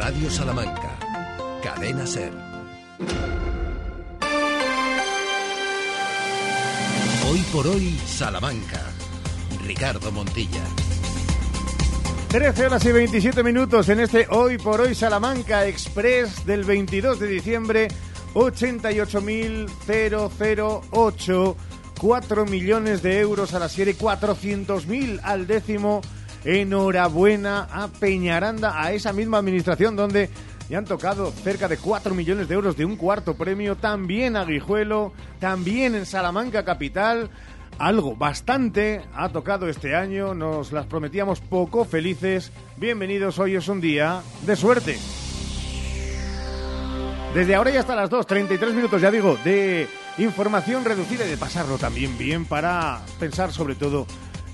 Radio Salamanca. Cadena Ser. Hoy por hoy, Salamanca. Ricardo Montilla. 13 horas y 27 minutos en este Hoy por Hoy Salamanca Express del 22 de diciembre. 88.008. 4 millones de euros a la serie, 400.000 al décimo. Enhorabuena a Peñaranda, a esa misma administración donde ya han tocado cerca de 4 millones de euros de un cuarto premio. También a Guijuelo, también en Salamanca Capital. Algo bastante ha tocado este año, nos las prometíamos poco felices. Bienvenidos, hoy es un día de suerte. Desde ahora y hasta las 2, 33 minutos, ya digo, de información reducida y de pasarlo también bien para pensar sobre todo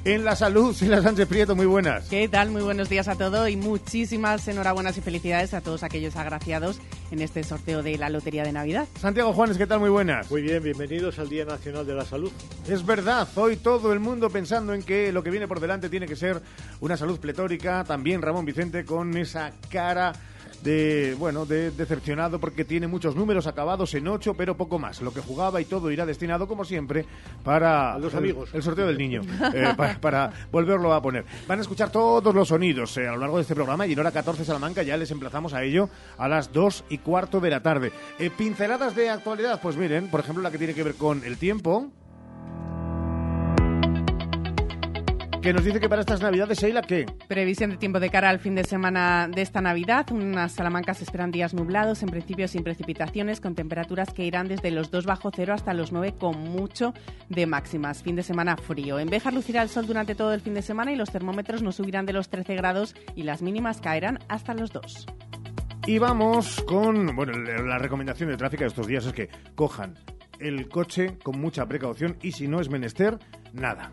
en la salud. Sila Sánchez Prieto, muy buenas. ¿Qué tal? Muy buenos días a todos y muchísimas enhorabuenas y felicidades a todos aquellos agraciados en este sorteo de la Lotería de Navidad. Santiago Juanes, ¿qué tal? Muy buenas. Muy bien, bienvenidos al Día Nacional de la Salud. Es verdad, hoy todo el mundo pensando en que lo que viene por delante tiene que ser una salud pletórica. También Ramón Vicente con esa cara de bueno de decepcionado porque tiene muchos números acabados en ocho pero poco más. Lo que jugaba y todo irá destinado como siempre para los el, amigos. el sorteo del niño eh, para, para, volverlo a poner. Van a escuchar todos los sonidos eh, a lo largo de este programa y en hora 14 Salamanca ya les emplazamos a ello a las dos y cuarto de la tarde. Eh, pinceladas de actualidad pues miren por ejemplo la que tiene que ver con el tiempo que nos dice que para estas Navidades, Sheila, ¿qué? Previsión de tiempo de cara al fin de semana de esta Navidad. Unas Salamancas esperan días nublados, en principio sin precipitaciones, con temperaturas que irán desde los 2 bajo cero hasta los 9 con mucho de máximas. Fin de semana frío. En Béjar lucirá el sol durante todo el fin de semana y los termómetros no subirán de los 13 grados y las mínimas caerán hasta los 2. Y vamos con, bueno, la recomendación de tráfico de estos días es que cojan el coche con mucha precaución y si no es menester, nada.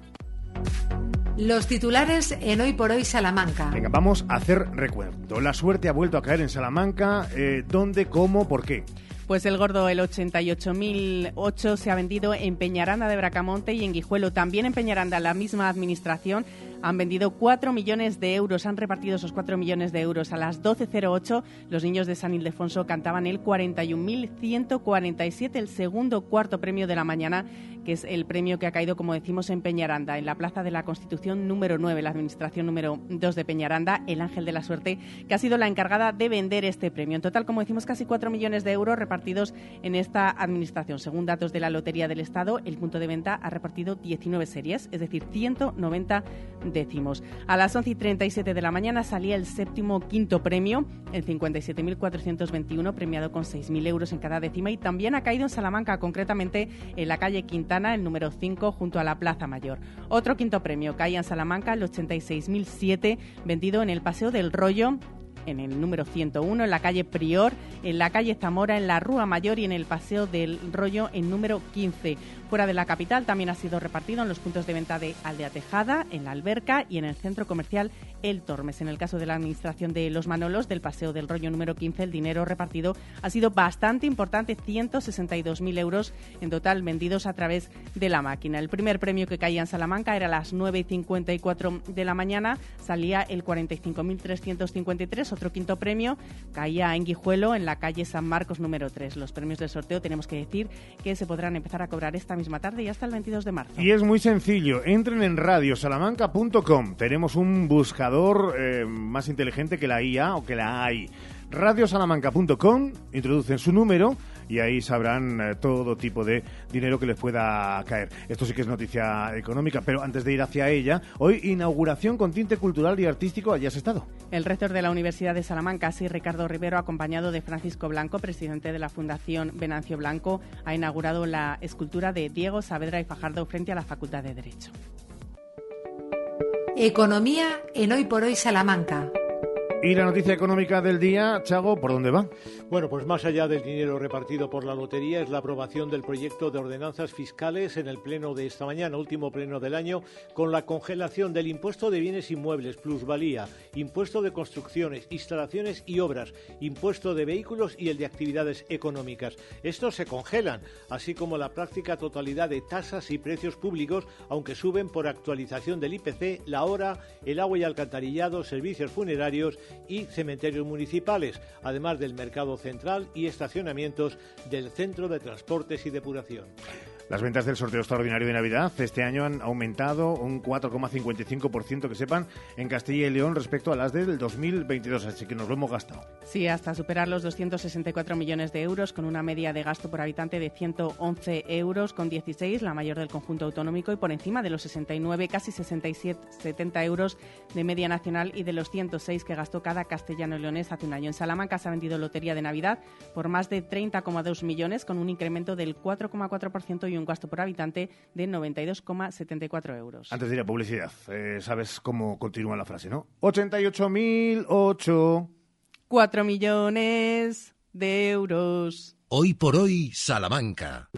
Los titulares en Hoy por Hoy Salamanca. Venga, vamos a hacer recuerdo. La suerte ha vuelto a caer en Salamanca. Eh, ¿Dónde, cómo, por qué? Pues el gordo, el 88.008, se ha vendido en Peñaranda de Bracamonte y en Guijuelo. También en Peñaranda, la misma administración han vendido 4 millones de euros, han repartido esos 4 millones de euros. A las 12.08 los niños de San Ildefonso cantaban el 41.147, el segundo cuarto premio de la mañana, que es el premio que ha caído, como decimos, en Peñaranda, en la Plaza de la Constitución número 9, la administración número 2 de Peñaranda, el Ángel de la Suerte, que ha sido la encargada de vender este premio. En total, como decimos, casi 4 millones de euros repartidos en esta administración. Según datos de la Lotería del Estado, el punto de venta ha repartido 19 series, es decir, 190 décimos. A las 11 y 37 de la mañana salía el séptimo quinto premio, el 57.421, premiado con 6.000 euros en cada décima y también ha caído en Salamanca, concretamente en la calle El número 5, junto a la Plaza Mayor. Otro quinto premio caía en Salamanca, el 86.007, vendido en el Paseo del Rollo en el número 101, en la calle Prior, en la calle Zamora, en la Rúa Mayor y en el Paseo del Rollo en número 15. Fuera de la capital también ha sido repartido en los puntos de venta de Aldea Tejada, en la Alberca y en el centro comercial El Tormes. En el caso de la administración de Los Manolos, del Paseo del Rollo número 15, el dinero repartido ha sido bastante importante, 162.000 euros en total vendidos a través de la máquina. El primer premio que caía en Salamanca era a las 9 y 54 de la mañana, salía el 45.353, otro quinto premio caía en Guijuelo, en la calle San Marcos número 3. Los premios del sorteo tenemos que decir que se podrán empezar a cobrar esta misma tarde y hasta el 22 de marzo. Y es muy sencillo, entren en radiosalamanca.com. Tenemos un buscador eh, más inteligente que la IA o que la AI. Radiosalamanca.com, introducen su número y ahí sabrán eh, todo tipo de dinero que les pueda caer. Esto sí que es noticia económica, pero antes de ir hacia ella, hoy inauguración con tinte cultural y artístico, allí has estado. El rector de la Universidad de Salamanca, sí, Ricardo Rivero, acompañado de Francisco Blanco, presidente de la Fundación Venancio Blanco, ha inaugurado la escultura de Diego Saavedra y Fajardo frente a la Facultad de Derecho. Economía en Hoy por Hoy Salamanca. Y la noticia económica del día, Chago, ¿por dónde va? Bueno, pues más allá del dinero repartido por la lotería es la aprobación del proyecto de ordenanzas fiscales en el pleno de esta mañana, último pleno del año, con la congelación del impuesto de bienes inmuebles, plusvalía, impuesto de construcciones, instalaciones y obras, impuesto de vehículos y el de actividades económicas. Estos se congelan, así como la práctica totalidad de tasas y precios públicos, aunque suben por actualización del IPC, la hora, el agua y alcantarillado, servicios funerarios y cementerios municipales, además del mercado central y estacionamientos del Centro de Transportes y Depuración. Las ventas del sorteo extraordinario de Navidad este año han aumentado un 4,55%, que sepan, en Castilla y León respecto a las del 2022, así que nos lo hemos gastado. Sí, hasta superar los 264 millones de euros, con una media de gasto por habitante de 111 euros con 16, la mayor del conjunto autonómico, y por encima de los 69, casi 67, 70 euros de media nacional y de los 106 que gastó cada castellano leonés hace un año. En Salamanca se ha vendido lotería de Navidad por más de 30,2 millones, con un incremento del 4,4% y un gasto por habitante de 92,74 euros. Antes de ir a publicidad, eh, sabes cómo continúa la frase, ¿no? 88.008. 4 millones de euros. Hoy por hoy, Salamanca.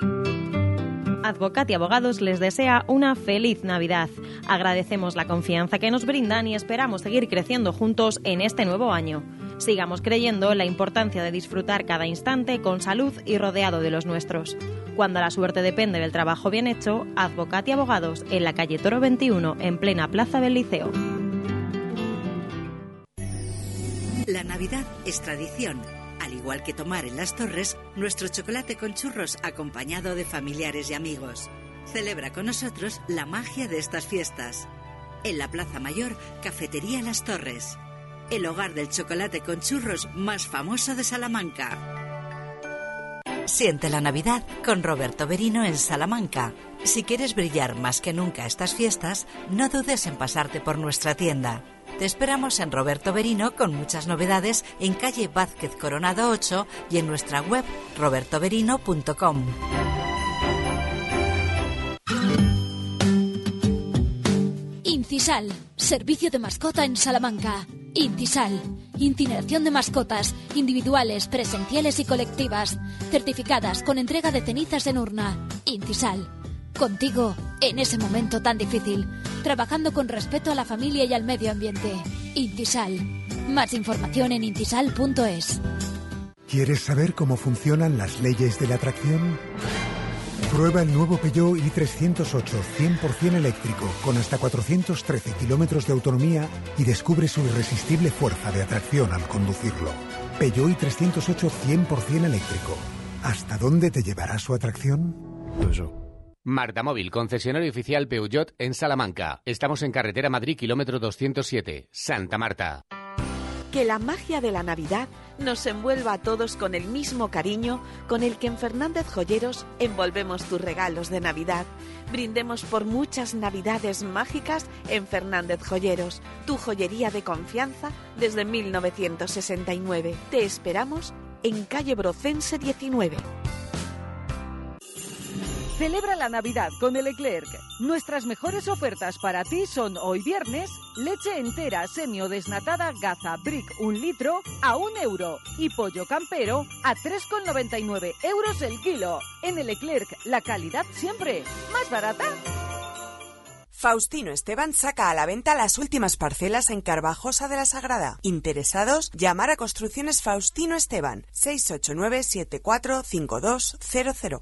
Advocat y Abogados les desea una feliz Navidad. Agradecemos la confianza que nos brindan y esperamos seguir creciendo juntos en este nuevo año. Sigamos creyendo en la importancia de disfrutar cada instante con salud y rodeado de los nuestros. Cuando la suerte depende del trabajo bien hecho, Advocat y Abogados en la calle Toro 21, en plena plaza del Liceo. La Navidad es tradición. Al igual que tomar en las torres nuestro chocolate con churros acompañado de familiares y amigos. Celebra con nosotros la magia de estas fiestas. En la Plaza Mayor, Cafetería Las Torres. El hogar del chocolate con churros más famoso de Salamanca. Siente la Navidad con Roberto Berino en Salamanca. Si quieres brillar más que nunca estas fiestas, no dudes en pasarte por nuestra tienda. Te esperamos en Roberto Berino con muchas novedades en calle Vázquez Coronado 8 y en nuestra web robertoberino.com. Incisal, servicio de mascota en Salamanca. Intisal, incineración de mascotas, individuales, presenciales y colectivas, certificadas con entrega de cenizas en urna. Intisal, contigo en ese momento tan difícil, trabajando con respeto a la familia y al medio ambiente. Intisal, más información en intisal.es. ¿Quieres saber cómo funcionan las leyes de la atracción? Prueba el nuevo Peugeot i308 100% eléctrico con hasta 413 kilómetros de autonomía y descubre su irresistible fuerza de atracción al conducirlo. Peugeot i308 100% eléctrico. ¿Hasta dónde te llevará su atracción? Marta Móvil, concesionario oficial Peugeot en Salamanca. Estamos en carretera Madrid, kilómetro 207, Santa Marta. Que la magia de la Navidad nos envuelva a todos con el mismo cariño con el que en Fernández Joyeros envolvemos tus regalos de Navidad. Brindemos por muchas Navidades mágicas en Fernández Joyeros, tu joyería de confianza desde 1969. Te esperamos en calle Brocense 19. Celebra la Navidad con el Leclerc. Nuestras mejores ofertas para ti son hoy viernes leche entera semio desnatada Gaza Brick un litro a un euro y pollo campero a 3,99 euros el kilo. En el Leclerc, la calidad siempre más barata. Faustino Esteban saca a la venta las últimas parcelas en Carvajosa de la Sagrada. Interesados, llamar a Construcciones Faustino Esteban 689 745200.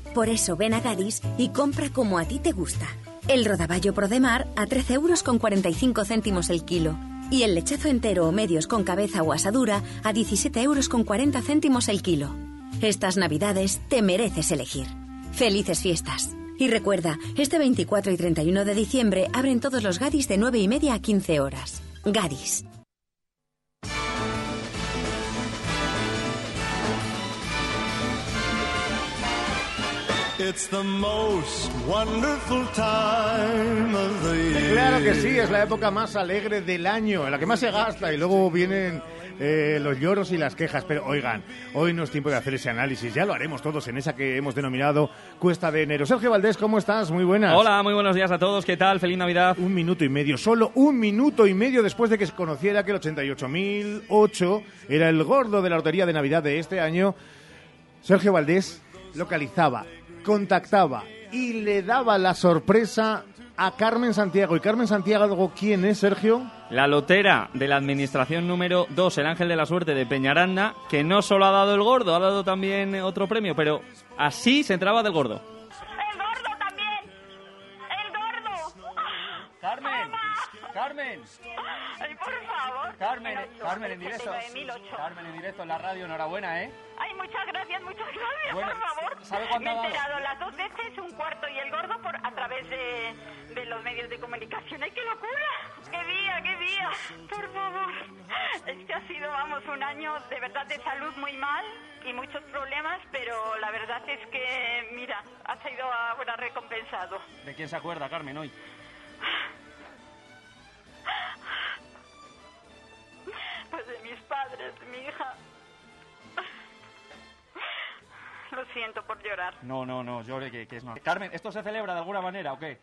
Por eso ven a Gadis y compra como a ti te gusta. El rodaballo Prodemar a 13 euros con 45 céntimos el kilo. Y el lechazo entero o medios con cabeza o asadura a 17 euros con 40 céntimos el kilo. Estas navidades te mereces elegir. Felices fiestas. Y recuerda, este 24 y 31 de diciembre abren todos los Gadis de 9 y media a 15 horas. Gadis. Claro que sí, es la época más alegre del año, en la que más se gasta y luego vienen eh, los lloros y las quejas. Pero oigan, hoy no es tiempo de hacer ese análisis, ya lo haremos todos en esa que hemos denominado Cuesta de Enero. Sergio Valdés, ¿cómo estás? Muy buenas. Hola, muy buenos días a todos. ¿Qué tal? Feliz Navidad. Un minuto y medio, solo un minuto y medio después de que se conociera que el 88.008 era el gordo de la lotería de Navidad de este año, Sergio Valdés localizaba, contactaba y le daba la sorpresa a Carmen Santiago. ¿Y Carmen Santiago quién es, Sergio? La lotera de la administración número 2, el Ángel de la Suerte de Peñaranda, que no solo ha dado el gordo, ha dado también otro premio, pero así se entraba del gordo. ¡El gordo también! ¡El gordo! ¡Carmen! ¡Carmen! Carmen, Carmen en directo. 89.008. Carmen en directo en la radio, enhorabuena, ¿eh? Ay, muchas gracias, muchas gracias, Bueno, por favor. ¿sabe cuánto Me he enterado las dos veces, un cuarto y el gordo por a través de, de los medios de comunicación. ¡Ay, qué locura! ¡Qué día, qué día! Por favor. Es que ha sido, vamos, un año de verdad de salud muy mal y muchos problemas, pero la verdad es que, mira, ha sido ahora recompensado. ¿De quién se acuerda, Carmen, hoy? Pues de mis padres, de mi hija. Lo siento por llorar. No, no, no, llore que, que es normal. Carmen, ¿esto se celebra de alguna manera o qué?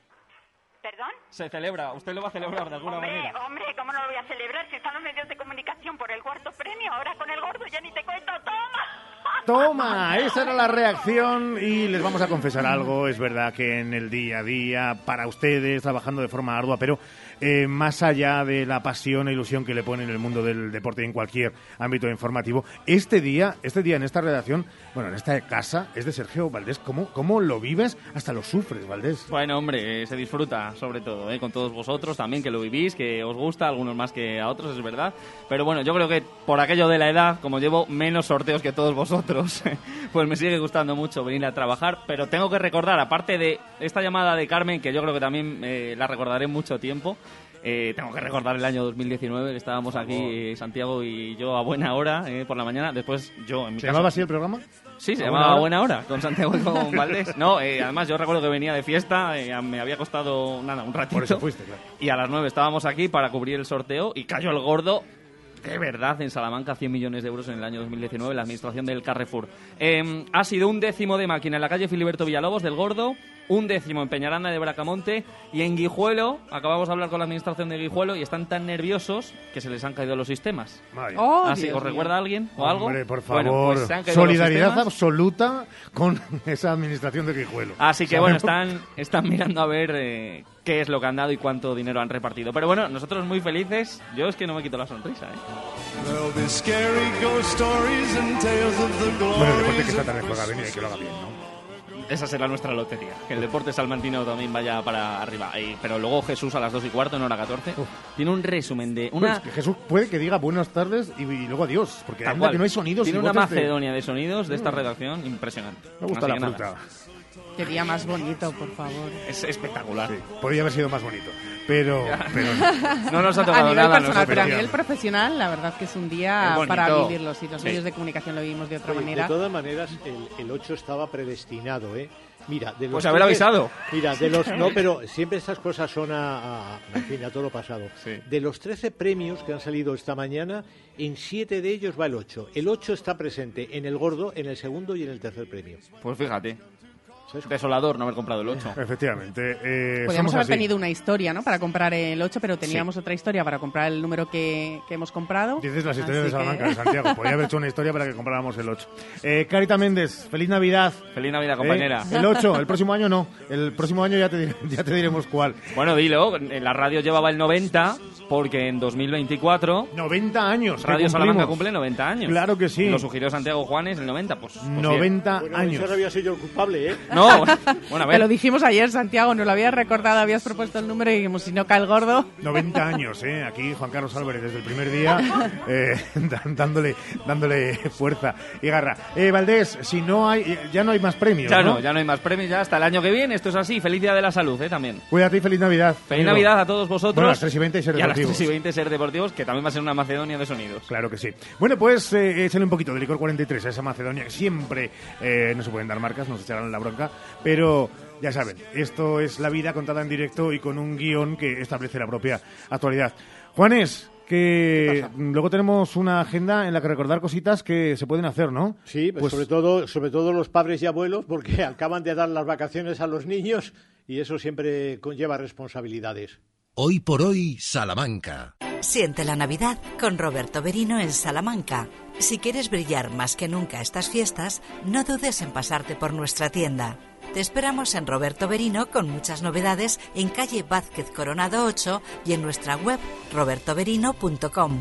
¿Perdón? Se celebra, usted lo va a celebrar de alguna Hombre, manera. hombre, ¿cómo no lo voy a celebrar si están los medios de comunicación por el cuarto premio? Ahora con el gordo ya ni te cuento, toma. Toma, esa era la reacción y les vamos a confesar algo. Es verdad que en el día a día, para ustedes, trabajando de forma ardua, pero eh, más allá de la pasión e ilusión que le ponen en el mundo del deporte y en cualquier ámbito informativo, este día, este día en esta redacción, bueno, en esta casa, es de Sergio Valdés. ¿Cómo, cómo lo vives? Hasta lo sufres, Valdés. Bueno, hombre, eh, se disfruta, sobre todo, eh, con todos vosotros también, que lo vivís, que os gusta, algunos más que a otros, es verdad. Pero bueno, yo creo que por aquello de la edad, como llevo menos sorteos que todos vosotros, pues me sigue gustando mucho venir a trabajar. Pero tengo que recordar, aparte de esta llamada de Carmen, que yo creo que también eh, la recordaré mucho tiempo, eh, tengo que recordar el año 2019, que estábamos aquí, eh, Santiago y yo, a buena hora, eh, por la mañana. Después yo, en mi ¿Se casa- llamaba así el programa? Sí, se ¿A llamaba buena hora? Buena Hora, con Santiago y con Valdés. No, eh, además yo recuerdo que venía de fiesta, eh, me había costado nada, un ratito. Por eso fuiste, claro. Y a las 9 estábamos aquí para cubrir el sorteo y cayó el gordo. De verdad, en Salamanca, 100 millones de euros en el año 2019, la administración del Carrefour. Eh, ha sido un décimo de máquina en la calle Filiberto Villalobos del Gordo, un décimo en Peñaranda de Bracamonte y en Guijuelo, acabamos de hablar con la administración de Guijuelo y están tan nerviosos que se les han caído los sistemas. Oh, Así, Dios ¿Os mío. recuerda alguien o algo? Hombre, por Bueno, favor. pues se han caído los Solidaridad absoluta con esa administración de Guijuelo. Así que bueno, están, están mirando a ver eh, qué es lo que han dado y cuánto dinero han repartido. Pero bueno, nosotros muy felices. Yo es que no me quito la sonrisa, ¿eh? Bueno, el deporte que esta tarde juega bien y que lo haga bien, ¿no? Esa será nuestra lotería. Que el deporte salmantino también vaya para arriba. Y- pero luego Jesús a las 2 y cuarto, en hora 14, tiene un resumen de una... que Jesús puede que diga buenas tardes y, y luego adiós, porque que no hay sonidos. Tiene una de- macedonia de sonidos de esta Mm. redacción impresionante. Me gusta Así la nada, fruta. Qué día más bonito, por favor. Es espectacular. Podría haber sido más bonito, pero... pero No nos ha a tocado nivel nada. personal, pero a nivel profesional, la verdad que es un día para vivirlo. Si los Sí. medios de comunicación lo vivimos de otra Oye, manera. De todas maneras, el, el 8 estaba predestinado, ¿eh? Mira, de los Pues haber avisado. Mira, de los no, pero siempre estas cosas son a, a, en fin, a todo lo pasado. De los 13 premios que han salido esta mañana, en 7 de ellos va el 8. El 8 está presente en el gordo, en el segundo y en el tercer premio. Pues fíjate. Desolador no haber comprado el 8. Efectivamente. Eh, Podríamos haber así. tenido una historia, ¿no? Para comprar el 8, pero teníamos otra historia para comprar el número que, que hemos comprado. Dices las historias de Así que- Salamanca, de Santiago. Podría haber hecho una historia para que compráramos el 8. Eh, Carita Méndez, feliz Navidad. Feliz Navidad, compañera. Eh, el 8, el próximo año no. El próximo año ya te, ya te diremos cuál. Bueno, dilo, en la radio llevaba el 90 porque en 2024 90 años. Radio Salamanca cumple 90 años. Claro que sí. Lo sugirió Santiago Juanes el 90, pues, pues 90 Bueno, años. sido yo el culpable, ¿eh? No, bueno, a Te lo dijimos ayer, Santiago, nos lo habías recordado, habías propuesto el número y dijimos, si no cae el gordo. 90 años, ¿eh? Aquí Juan Carlos Álvarez desde el primer día eh, dándole, dándole fuerza y garra. Eh, Valdés, si no hay, ya no hay más premios, Ya ¿no? no, ya no hay más premios, ya hasta el año que viene. Esto es así. Feliz Día de la Salud, ¿eh? También. Cuídate y feliz Navidad. Feliz amigo. Navidad a todos vosotros. Bueno, a las 3 y 20 ser Y a las deportivos. 3 y 20 ser deportivos, que también va a ser una Macedonia de sonidos. Claro que sí. Bueno, pues eh, échale un poquito de licor 43 a esa Macedonia, que siempre eh, no se pueden dar marcas, nos echarán la bronca, pero ya saben, esto es la vida contada en directo y con un guion que establece la propia actualidad. Juanes, que luego tenemos una agenda en la que recordar cositas que se pueden hacer, ¿no? Sí, pues, sobre todo sobre todo los padres y abuelos porque acaban de dar las vacaciones a los niños y eso siempre conlleva responsabilidades. Hoy por hoy, Salamanca. Siente la Navidad con Roberto Berino en Salamanca. Si quieres brillar más que nunca estas fiestas, no dudes en pasarte por nuestra tienda. Te esperamos en Roberto Berino con muchas novedades en calle Vázquez Coronado 8 y en nuestra web robertoberino.com.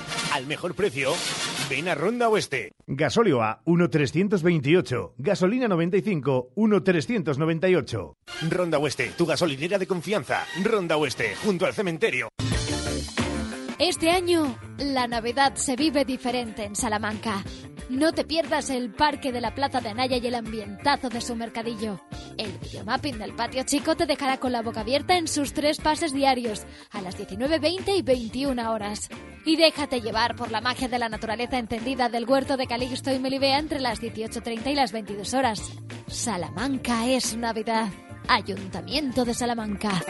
al mejor precio, ven a Ronda Oeste. Gasolio A 1,328. Gasolina 95 1,398. Ronda Oeste, tu gasolinera de confianza. Ronda Oeste, junto al cementerio. Este año, la Navidad se vive diferente en Salamanca. No te pierdas el parque de la Plaza de Anaya y el ambientazo de su mercadillo. El videomapping del patio chico te dejará con la boca abierta en sus tres pases diarios, a las 19.20 y 21 horas. Y déjate llevar por la magia de la naturaleza encendida del huerto de Calixto y Melibea entre las 18.30 y las 22 horas. Salamanca es Navidad. Ayuntamiento de Salamanca.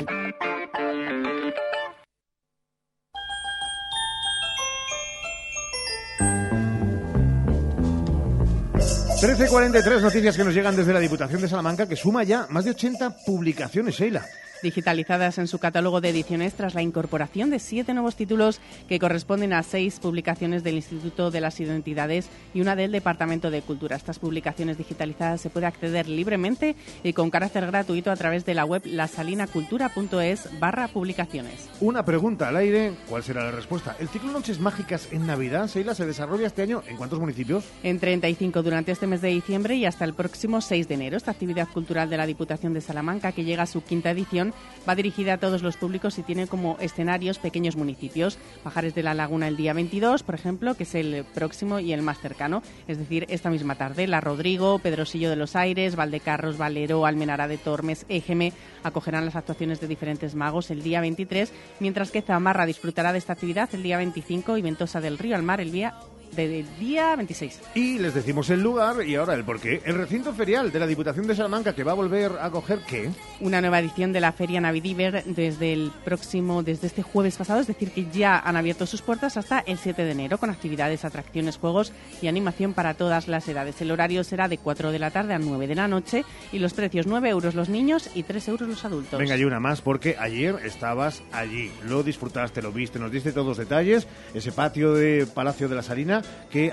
13.43 noticias que nos llegan desde la Diputación de Salamanca, que suma ya más de 80 publicaciones, Sheila digitalizadas en su catálogo de ediciones tras la incorporación de siete nuevos títulos que corresponden a seis publicaciones del Instituto de las Identidades y una del Departamento de Cultura. Estas publicaciones digitalizadas se puede acceder libremente y con carácter gratuito a través de la web lasalinacultura.es barra publicaciones. Una pregunta al aire, ¿cuál será la respuesta? ¿El ciclo Noches Mágicas en Navidad, Seila, se desarrolla este año en cuántos municipios? En 35 durante este mes de diciembre y hasta el próximo 6 de enero. Esta actividad cultural de la Diputación de Salamanca, que llega a su quinta edición, va dirigida a todos los públicos y tiene como escenarios pequeños municipios. Pajares de la Laguna el día 22, por ejemplo, que es el próximo y el más cercano, es decir, esta misma tarde. La Rodrigo, Pedrosillo de los Aires, Valdecarros, Valero, Almenara de Tormes, Ejeme acogerán las actuaciones de diferentes magos el día 23, mientras que Zamarra disfrutará de esta actividad el día 25 y Ventosa del Río al Mar el día del día 26. Y les decimos el lugar y ahora el porqué. El recinto ferial de la Diputación de Salamanca que va a volver a coger qué? Una nueva edición de la Feria Navidiver desde el próximo, desde este jueves pasado, es decir, que ya han abierto sus puertas hasta el 7 de enero con actividades, atracciones, juegos y animación para todas las edades. El horario será de 4 de la tarde a 9 de la noche y los precios 9 euros los niños y 3 euros los adultos. Venga, y una más porque ayer estabas allí, lo disfrutaste, lo viste, nos diste todos los detalles, ese patio de Palacio de la Salina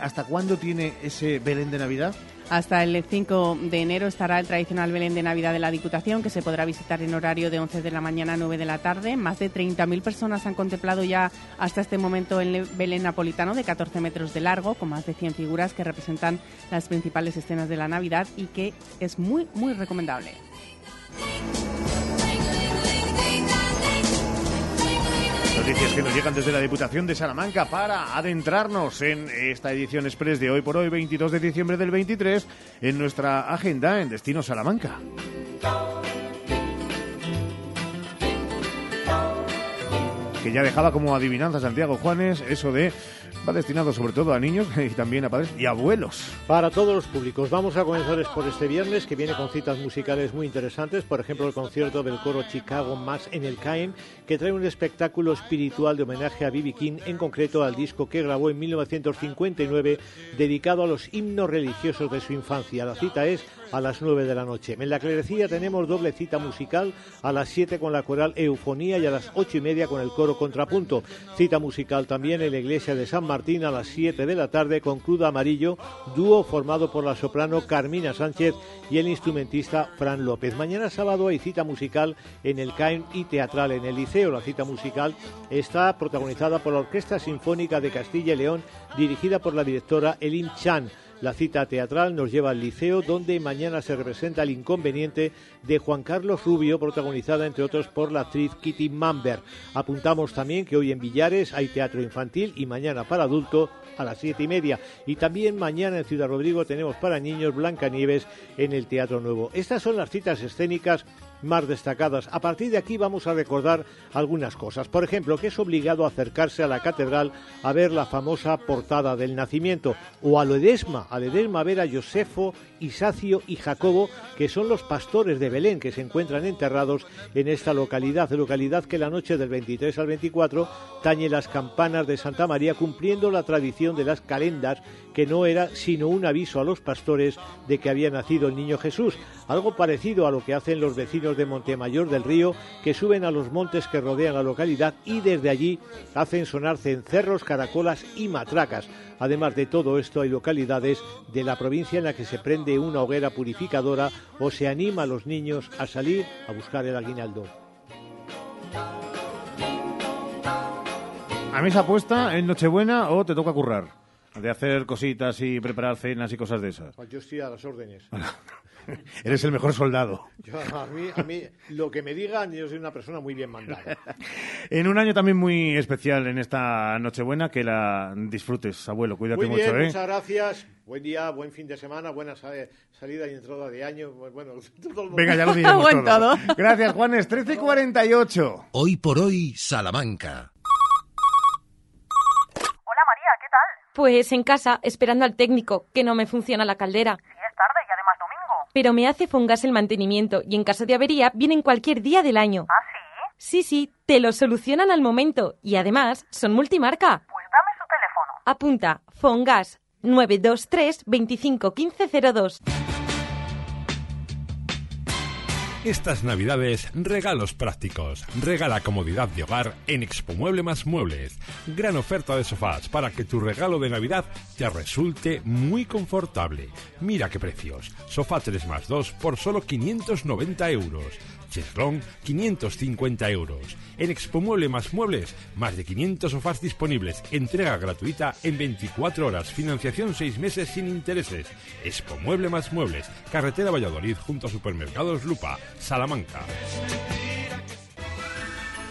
hasta cuándo tiene ese Belén de Navidad. Hasta el 5 de enero estará el tradicional Belén de Navidad de la Diputación, que se podrá visitar en horario de 11 de la mañana a 9 de la tarde. Más de 30.000 personas han contemplado ya hasta este momento el Belén napolitano de 14 metros de largo, con más de 100 figuras que representan las principales escenas de la Navidad y que es muy, muy recomendable. Noticias que nos llegan desde la Diputación de Salamanca para adentrarnos en esta edición express de hoy por hoy, 22 de diciembre del 23, en nuestra agenda en Destino Salamanca. Que ya dejaba como adivinanza Santiago Juanes eso de va destinado sobre todo a niños y también a padres y abuelos. Para todos los públicos. Vamos a comenzar por este viernes, que viene con citas musicales muy interesantes. Por ejemplo, el concierto del coro Chicago Más en el CAEM, que trae un espectáculo espiritual de homenaje a B.B. King, en concreto al disco que grabó en 1959, dedicado a los himnos religiosos de su infancia. La cita es a las 9 de la noche. En la clerecía tenemos doble cita musical a las 7 con la coral Eufonía y a las 8 y media con el coro Contrapunto. Cita musical también en la iglesia de San Martín a las 7 de la tarde con Cruda Amarillo, dúo formado por la soprano Carmina Sánchez y el instrumentista Fran López. Mañana sábado hay cita musical en el CAIN y teatral en el Liceo. La cita musical está protagonizada por la Orquesta Sinfónica de Castilla y León dirigida por la directora Elim Chan. La cita teatral nos lleva al liceo, donde mañana se representa el inconveniente de Juan Carlos Rubio, protagonizada entre otros por la actriz Kitty Mamber. Apuntamos también que hoy en Villares hay teatro infantil y mañana para adulto a las siete y media. Y también mañana en Ciudad Rodrigo tenemos para niños Blancanieves en el Teatro Nuevo. Estas son las citas escénicas más destacadas. A partir de aquí vamos a recordar algunas cosas. Por ejemplo, que es obligado acercarse a la catedral a ver la famosa portada del nacimiento o a Ledesma, a Ledesma a ver a Josefo, Isacio y Jacobo, que son los pastores de Belén que se encuentran enterrados en esta localidad, localidad que la noche del 23 al 24 tañe las campanas de Santa María cumpliendo la tradición de las calendas que no era sino un aviso a los pastores de que había nacido el niño Jesús, algo parecido a lo que hacen los vecinos de Montemayor del Río, que suben a los montes que rodean la localidad y desde allí hacen sonar cencerros, caracolas y matracas. Además de todo esto, hay localidades de la provincia en la que se prende una hoguera purificadora o se anima a los niños a salir a buscar el aguinaldo. ¿A mí esa apuesta en Nochebuena o te toca currar? De hacer cositas y preparar cenas y cosas de esas. Yo estoy a las órdenes. Eres el mejor soldado. Yo, a, mí, a mí, lo que me digan, yo soy una persona muy bien mandada. En un año también muy especial en esta Nochebuena, que la disfrutes, abuelo. Cuídate Muy bien, mucho, ¿eh? muchas gracias. Buen día, buen fin de semana, buena sa- salida y entrada de año. Bueno, todo el mundo. Venga, ya lo diremos todo. Gracias, Juanes. 13.48. Hoy por hoy, Salamanca. Pues en casa, esperando al técnico, que no me funciona la caldera. Si es tarde y además domingo. Pero me hace Fongas el mantenimiento y en caso de avería vienen cualquier día del año. ¿Ah, sí? Sí, sí, te lo solucionan al momento y además son multimarca. Pues dame su teléfono. Apunta, Fongas 923 25 15 Estas navidades, regalos prácticos. Regala comodidad de hogar en Expo Mueble más Muebles. Gran oferta de sofás para que tu regalo de Navidad te resulte muy confortable. Mira qué precios. Sofá 3 más 2 por solo 590 euros. Cheslón 550 euros. En Expo Mueble más Muebles, más de 500 sofás disponibles. Entrega gratuita en 24 horas. Financiación 6 meses sin intereses. Expo Mueble más Muebles. Carretera Valladolid junto a Supermercados Lupa. Salamanca.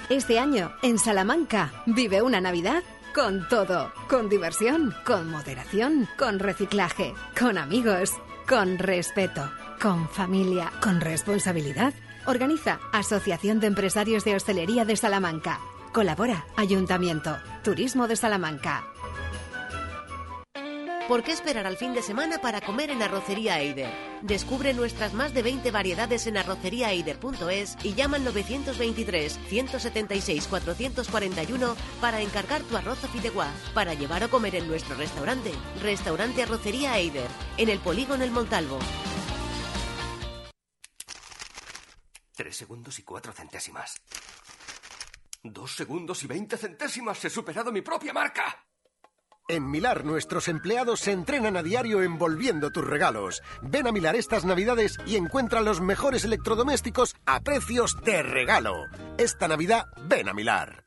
Este año, en Salamanca, vive una Navidad con todo. Con diversión, con moderación, con reciclaje, con amigos, con respeto, con familia, con responsabilidad. Organiza Asociación de Empresarios de Hostelería de Salamanca. Colabora Ayuntamiento, Turismo de Salamanca. ¿Por qué esperar al fin de semana para comer en Arrocería Eider? Descubre nuestras más de 20 variedades en arroceriaeider.es y llama al 923 176 441 para encargar tu arroz a fideuá, para llevar o comer en nuestro restaurante. Restaurante Arrocería Eider, en el Polígono El Montalvo. Tres segundos y cuatro centésimas. Dos segundos y veinte centésimas. He superado mi propia marca. En Milar nuestros empleados se entrenan a diario envolviendo tus regalos. Ven a Milar estas navidades y encuentra los mejores electrodomésticos a precios de regalo. Esta Navidad ven a Milar.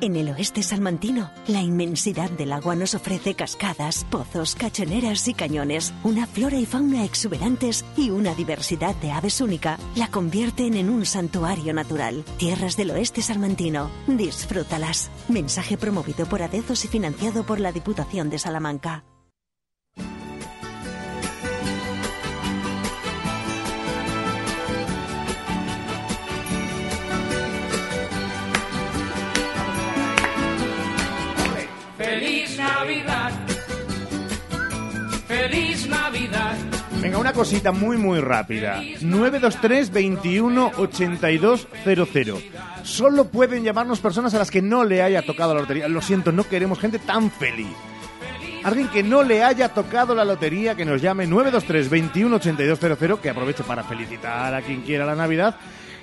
En el oeste salmantino, la inmensidad del agua nos ofrece cascadas, pozos, cachoneras y cañones, una flora y fauna exuberantes y una diversidad de aves única la convierten en un santuario natural. Tierras del oeste salmantino, disfrútalas. Mensaje promovido por Adezos y financiado por la Diputación de Salamanca. Venga, una cosita muy, muy rápida. 923 21 82 00. Solo pueden llamarnos personas a las que no le haya tocado la lotería. Lo siento, no queremos gente tan feliz. Alguien que no le haya tocado la lotería, que nos llame 923 21 8200, que aproveche para felicitar a quien quiera la Navidad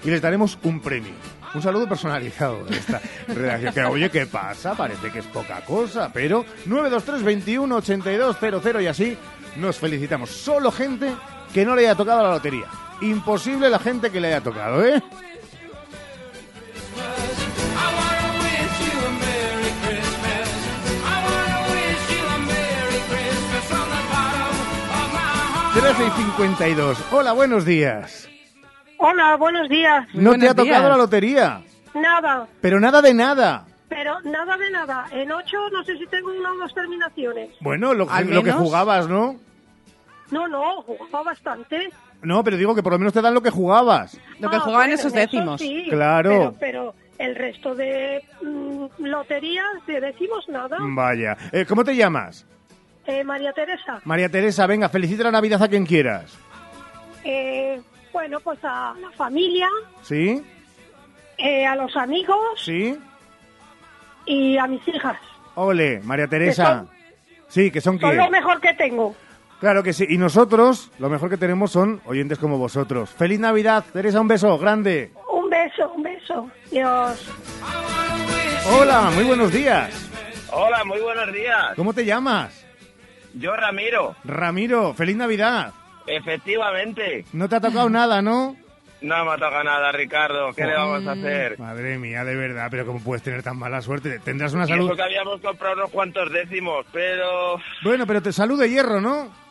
y les daremos un premio. Un saludo personalizado de esta redacción. Que, oye, ¿qué pasa? Parece que es poca cosa, pero 923 21 8200 y así nos felicitamos. Solo gente que no le haya tocado la lotería. Imposible la gente que le haya tocado, ¿eh? Trece y 52. Hola, buenos días. Hola, buenos días. No te ha tocado la lotería. Nada, Pero nada de nada. Pero nada de nada. En ocho no sé si tengo una o dos terminaciones. Bueno, lo, ¿Al lo que menos? jugabas, ¿no? No, no, jugaba bastante. No, pero digo que por lo menos te dan lo que jugabas. Lo que Ah, jugaban bueno, esos eso décimos. sí, Claro. Pero, pero el resto de mm, loterías de décimos nada. Vaya. Eh, ¿Cómo te llamas? Eh, María Teresa, María Teresa, venga, felicita la Navidad a quien quieras. eh, bueno, pues a la familia, ¿Sí? eh, a los amigos ¿Sí? Y a mis hijas. Ole, María Teresa. Sí, que son Son quién. lo mejor que tengo. Claro que sí. Y nosotros, lo mejor que tenemos son oyentes como vosotros. ¡Feliz Navidad! Teresa, un beso grande. Un beso, un beso. Dios. Hola, muy buenos días. Hola, muy buenos días. ¿Cómo te llamas? Yo, Ramiro. Ramiro, feliz Navidad. Efectivamente. No te ha tocado nada, ¿no? No me ha tocado nada, Ricardo. ¿Qué le vamos a hacer? Madre mía, de verdad, pero ¿cómo puedes tener tan mala suerte? Tendrás una Y salud... eso que habíamos comprado unos cuantos décimos, pero Bueno, pero te salud de hierro, ¿no?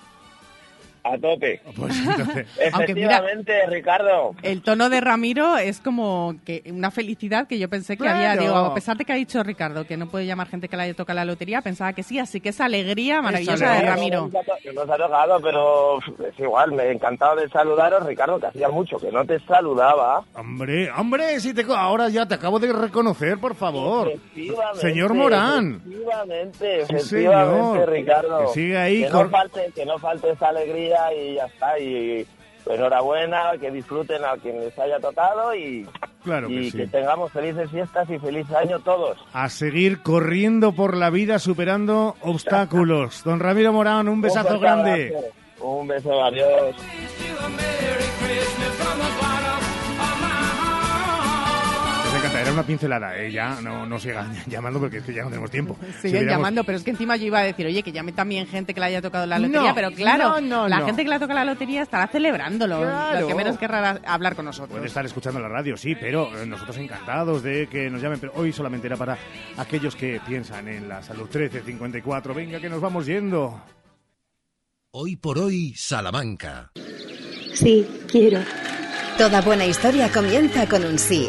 A tope. Pues entonces... Mira- Efectivamente, Ricardo. El tono de Ramiro es como que una felicidad que yo pensé que había. Digo, a pesar de que ha dicho Ricardo que no puede llamar gente que le haya tocado la lotería, pensaba que sí. Así que esa alegría maravillosa de Ramiro. Nos ha tocado, pero es igual, me he encantado de saludaros, Ricardo, que hacía mucho que no te saludaba. Hombre, hombre, si te... ahora ya te acabo de reconocer, por favor. Efectivamente, Señor Morán. Efectivamente, Sí, efectivamente, señor. Ricardo. Que sigue ahí Que cor- no, falte, que no falte esa alegría y ya está. Y enhorabuena, que disfruten a quien les haya tocado y, Claro que y sí. que tengamos felices fiestas y feliz año todos. A seguir corriendo por la vida superando obstáculos. Don Ramiro Morán, un besazo fuerte grande. Un beso, adiós. Una pincelada, ¿eh? ya no, no sigan llamando porque es que ya no tenemos tiempo. Si Siguen hubiéramos- llamando, pero es que encima yo iba a decir, oye, que llame también gente que le haya tocado la lotería, No, pero claro, no, no, la no. gente que le ha tocado la lotería estará celebrándolo. Claro. Lo que menos querrá hablar con nosotros. Puede estar escuchando la radio, sí, pero eh, nosotros encantados de que nos llamen. Pero hoy solamente era para aquellos que piensan en la salud 1354. Venga, que nos vamos yendo. Hoy por hoy, Salamanca. Sí, quiero. Toda buena historia comienza con un sí.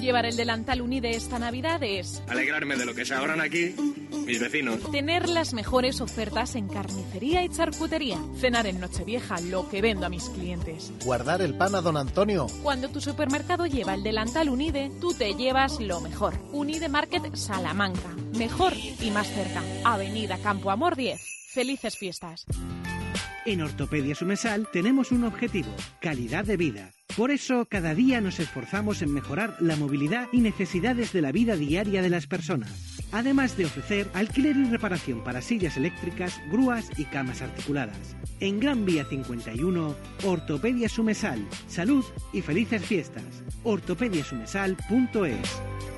Llevar el delantal Unide esta Navidad es Alegrarme de lo que se ahorran aquí mis vecinos. tener las mejores ofertas en carnicería y charcutería. Cenar en Nochevieja lo que vendo a mis clientes. Guardar el pan a don Antonio. Cuando tu supermercado lleva el delantal Unide, tú te llevas lo mejor. Unide Market Salamanca. Mejor y más cerca. Avenida Campo Amor 10. Felices fiestas. En Ortopedia Sumesal tenemos un objetivo, calidad de vida. Por eso, cada día nos esforzamos en mejorar la movilidad y necesidades de la vida diaria de las personas. Además de ofrecer alquiler y reparación para sillas eléctricas, grúas y camas articuladas. En Gran Vía 51, Ortopedia Sumesal. Salud y felices fiestas. ortopediasumesal.es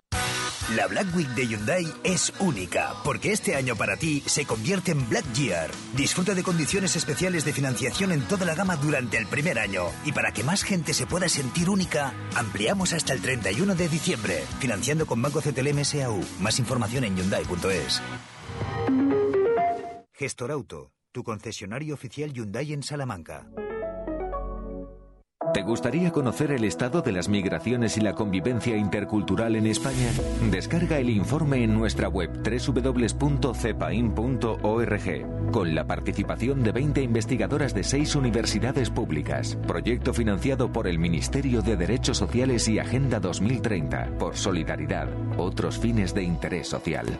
La Black Week de Hyundai es única, porque este año para ti se convierte en Black Year. Disfruta de condiciones especiales de financiación en toda la gama durante el primer año. Y para que más gente se pueda sentir única, ampliamos hasta el 31 de diciembre, financiando con Banco CTLM SAU. Más información en Hyundai.es. Gestor Auto. tu concesionario oficial Hyundai en Salamanca. ¿Te gustaría conocer el estado de las migraciones y la convivencia intercultural en España? Descarga el informe en nuestra web www.cepain.org con la participación de 20 investigadoras de seis universidades públicas. Proyecto financiado por el Ministerio de Derechos Sociales y Agenda 2030 por Solidaridad, otros fines de interés social.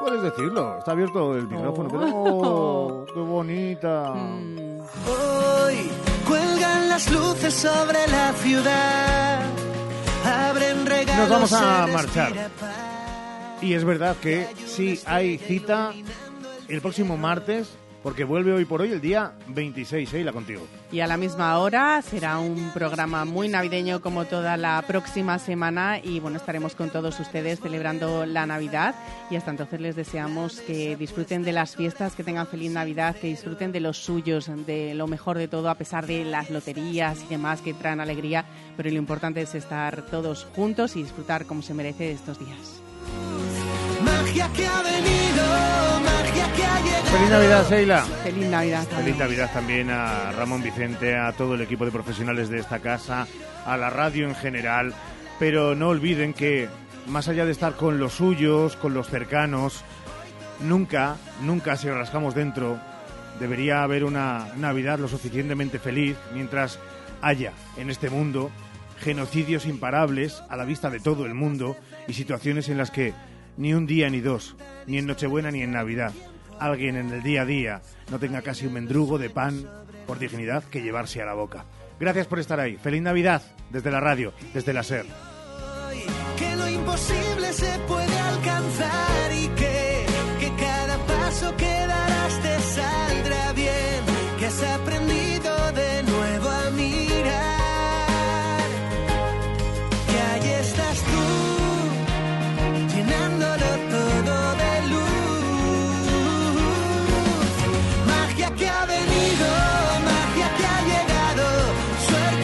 Puedes decirlo, está abierto el micrófono. pero- Oh, qué bonita. Hoy cuelgan las luces sobre la ciudad. Abren regalos. Nos vamos a marchar. Y es verdad que sí hay cita el próximo martes, porque vuelve hoy por hoy el día 26, Sheila, contigo. Y a la misma hora será un programa muy navideño como toda la próxima semana y bueno, estaremos con todos ustedes celebrando la Navidad y hasta entonces les deseamos que disfruten de las fiestas, que tengan feliz Navidad, que disfruten de los suyos, de lo mejor de todo a pesar de las loterías y demás que traen alegría, pero lo importante es estar todos juntos y disfrutar como se merece estos días. Magia que ha venido, magia que ha llegado. Feliz Navidad, Sheila. Feliz Navidad. Feliz Navidad también a Ramón Vicente, a todo el equipo de profesionales de esta casa, a la radio en general. Pero no olviden que, más allá de estar con los suyos, con los cercanos, nunca, nunca si rascamos dentro, debería haber una Navidad lo suficientemente feliz mientras haya en este mundo genocidios imparables a la vista de todo el mundo y situaciones en las que ni un día ni dos, ni en Nochebuena ni en Navidad, alguien en el día a día no tenga casi un mendrugo de pan por dignidad que llevarse a la boca. Gracias por estar ahí. Feliz Navidad desde la radio, desde la SER. que lo imposible se puede alcanzar y que, cada paso que darás te saldrá bien,